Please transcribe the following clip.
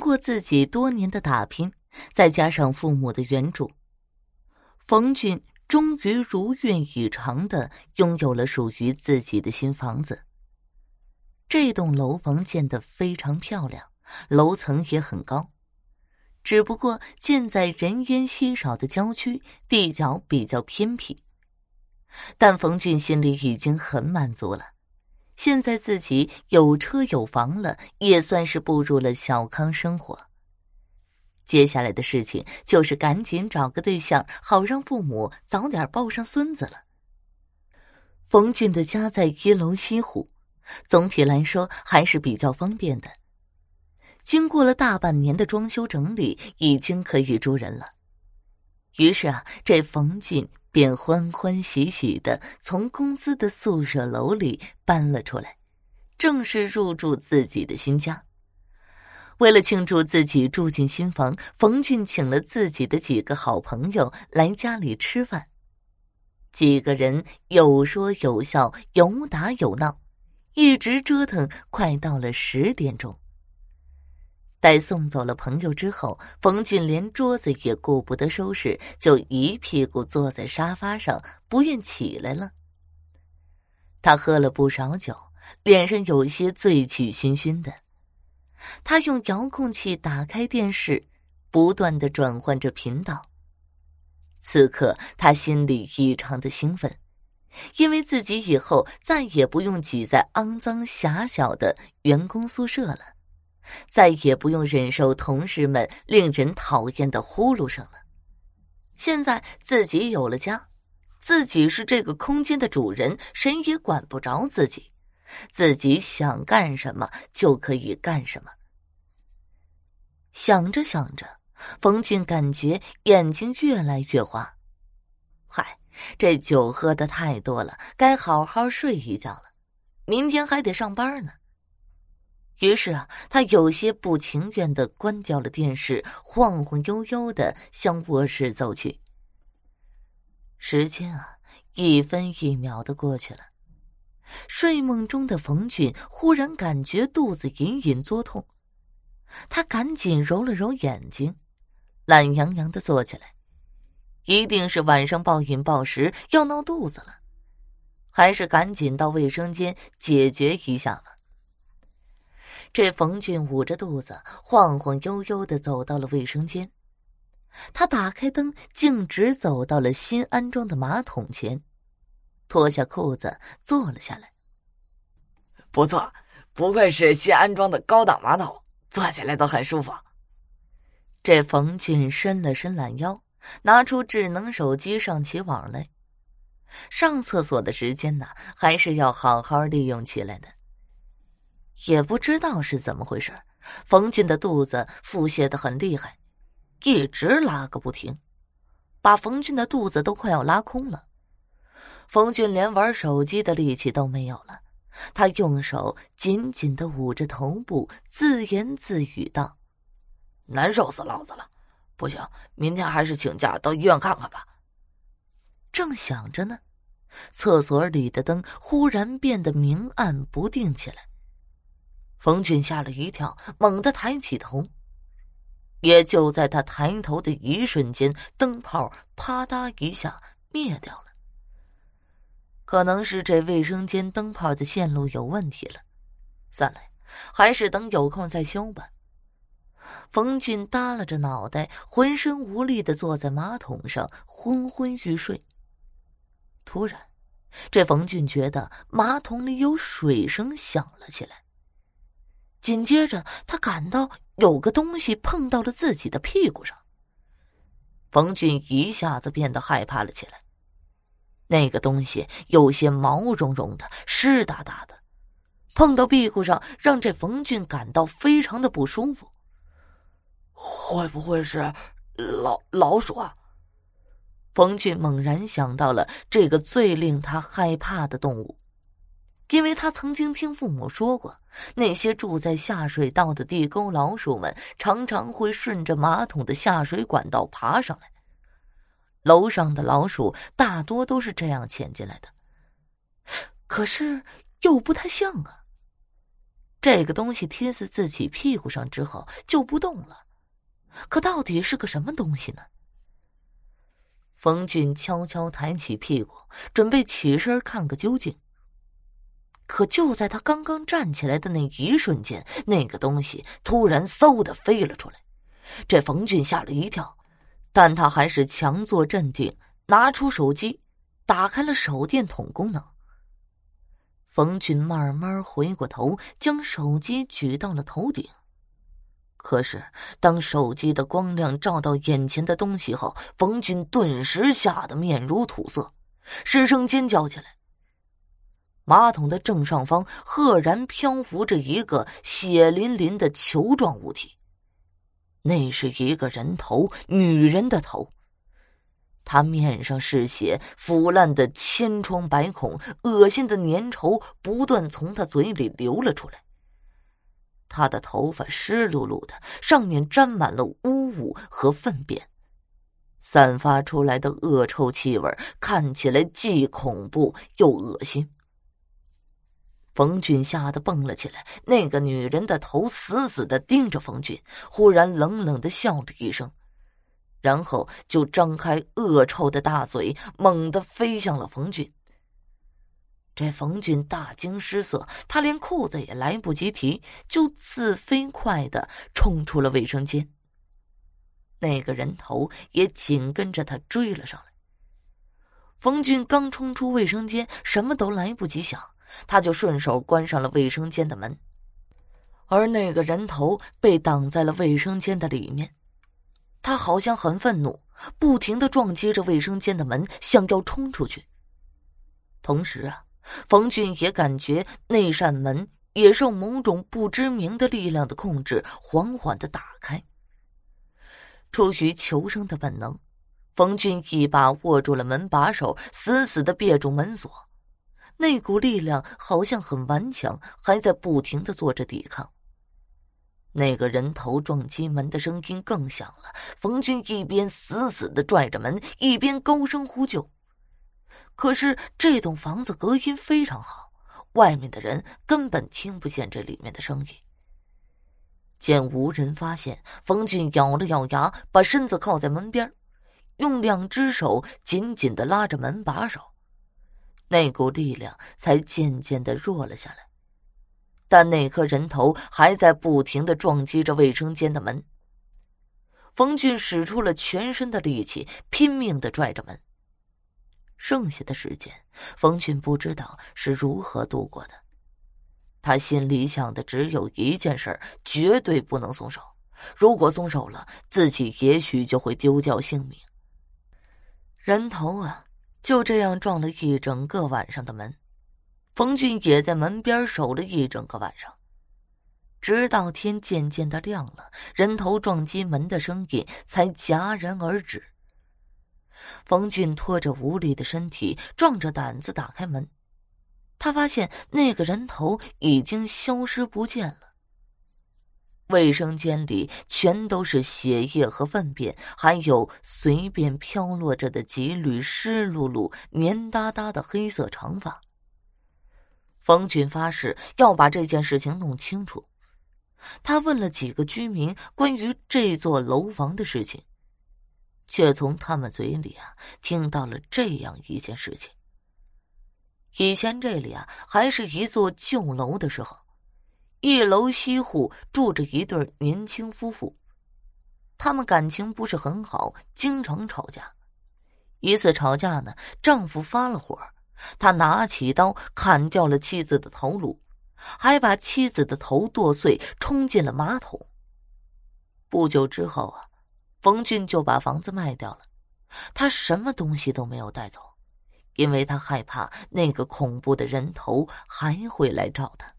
经过自己多年的打拼，再加上父母的援助，冯俊终于如愿以偿的拥有了属于自己的新房子。这栋楼房建得非常漂亮，楼层也很高，只不过建在人烟稀少的郊区，地角比较偏僻。但冯俊心里已经很满足了。现在自己有车有房了，也算是步入了小康生活。接下来的事情就是赶紧找个对象，好让父母早点抱上孙子了。冯俊的家在一楼西户，总体来说还是比较方便的。经过了大半年的装修整理，已经可以住人了。于是啊，这冯俊。便欢欢喜喜的从公司的宿舍楼里搬了出来，正式入住自己的新家。为了庆祝自己住进新房，冯俊请了自己的几个好朋友来家里吃饭。几个人有说有笑，有打有闹，一直折腾，快到了十点钟。待送走了朋友之后，冯俊连桌子也顾不得收拾，就一屁股坐在沙发上，不愿起来了。他喝了不少酒，脸上有些醉气熏熏的。他用遥控器打开电视，不断的转换着频道。此刻他心里异常的兴奋，因为自己以后再也不用挤在肮脏狭小的员工宿舍了。再也不用忍受同事们令人讨厌的呼噜声了。现在自己有了家，自己是这个空间的主人，谁也管不着自己，自己想干什么就可以干什么。想着想着，冯俊感觉眼睛越来越花。嗨，这酒喝的太多了，该好好睡一觉了，明天还得上班呢。于是啊，他有些不情愿的关掉了电视，晃晃悠悠的向卧室走去。时间啊，一分一秒的过去了。睡梦中的冯俊忽然感觉肚子隐隐作痛，他赶紧揉了揉眼睛，懒洋洋的坐起来。一定是晚上暴饮暴食要闹肚子了，还是赶紧到卫生间解决一下吧。这冯俊捂着肚子，晃晃悠悠的走到了卫生间。他打开灯，径直走到了新安装的马桶前，脱下裤子坐了下来。不错，不愧是新安装的高档马桶，坐起来都很舒服。这冯俊伸了伸懒腰，拿出智能手机上起网来。上厕所的时间呢，还是要好好利用起来的。也不知道是怎么回事，冯俊的肚子腹泻的很厉害，一直拉个不停，把冯俊的肚子都快要拉空了。冯俊连玩手机的力气都没有了，他用手紧紧的捂着头部，自言自语道：“难受死老子了，不行，明天还是请假到医院看看吧。”正想着呢，厕所里的灯忽然变得明暗不定起来。冯俊吓了一跳，猛地抬起头。也就在他抬头的一瞬间，灯泡啪嗒一下灭掉了。可能是这卫生间灯泡的线路有问题了，算了，还是等有空再修吧。冯俊耷拉着脑袋，浑身无力的坐在马桶上，昏昏欲睡。突然，这冯俊觉得马桶里有水声响了起来。紧接着，他感到有个东西碰到了自己的屁股上。冯俊一下子变得害怕了起来。那个东西有些毛茸茸的、湿哒哒的，碰到屁股上，让这冯俊感到非常的不舒服。会不会是老老鼠啊？冯俊猛然想到了这个最令他害怕的动物。因为他曾经听父母说过，那些住在下水道的地沟老鼠们常常会顺着马桶的下水管道爬上来。楼上的老鼠大多都是这样潜进来的，可是又不太像啊。这个东西贴在自己屁股上之后就不动了。可到底是个什么东西呢？冯俊悄悄抬起屁股，准备起身看个究竟。可就在他刚刚站起来的那一瞬间，那个东西突然嗖的飞了出来。这冯俊吓了一跳，但他还是强作镇定，拿出手机，打开了手电筒功能。冯俊慢慢回过头，将手机举到了头顶。可是，当手机的光亮照到眼前的东西后，冯俊顿时吓得面如土色，失声尖叫起来。马桶的正上方赫然漂浮着一个血淋淋的球状物体，那是一个人头，女人的头。他面上是血，腐烂的千疮百孔，恶心的粘稠不断从他嘴里流了出来。他的头发湿漉漉的，上面沾满了污物和粪便，散发出来的恶臭气味看起来既恐怖又恶心。冯俊吓得蹦了起来，那个女人的头死死的盯着冯俊，忽然冷冷的笑了一声，然后就张开恶臭的大嘴，猛地飞向了冯俊。这冯俊大惊失色，他连裤子也来不及提，就自飞快的冲出了卫生间。那个人头也紧跟着他追了上来。冯俊刚冲出卫生间，什么都来不及想，他就顺手关上了卫生间的门，而那个人头被挡在了卫生间的里面。他好像很愤怒，不停的撞击着卫生间的门，想要冲出去。同时啊。冯俊也感觉那扇门也受某种不知名的力量的控制，缓缓的打开。出于求生的本能，冯俊一把握住了门把手，死死的别住门锁。那股力量好像很顽强，还在不停的做着抵抗。那个人头撞击门的声音更响了。冯俊一边死死的拽着门，一边高声呼救。可是这栋房子隔音非常好，外面的人根本听不见这里面的声音。见无人发现，冯俊咬了咬牙，把身子靠在门边，用两只手紧紧的拉着门把手，那股力量才渐渐的弱了下来。但那颗人头还在不停的撞击着卫生间的门。冯俊使出了全身的力气，拼命的拽着门。剩下的时间，冯俊不知道是如何度过的。他心里想的只有一件事绝对不能松手。如果松手了，自己也许就会丢掉性命。人头啊，就这样撞了一整个晚上的门。冯俊也在门边守了一整个晚上，直到天渐渐的亮了，人头撞击门的声音才戛然而止。冯俊拖着无力的身体，壮着胆子打开门。他发现那个人头已经消失不见了。卫生间里全都是血液和粪便，还有随便飘落着的几缕湿漉漉、黏哒哒的黑色长发。冯俊发誓要把这件事情弄清楚。他问了几个居民关于这座楼房的事情。却从他们嘴里啊听到了这样一件事情。以前这里啊还是一座旧楼的时候，一楼西户住着一对年轻夫妇，他们感情不是很好，经常吵架。一次吵架呢，丈夫发了火，他拿起刀砍掉了妻子的头颅，还把妻子的头剁碎，冲进了马桶。不久之后啊。冯俊就把房子卖掉了，他什么东西都没有带走，因为他害怕那个恐怖的人头还会来找他。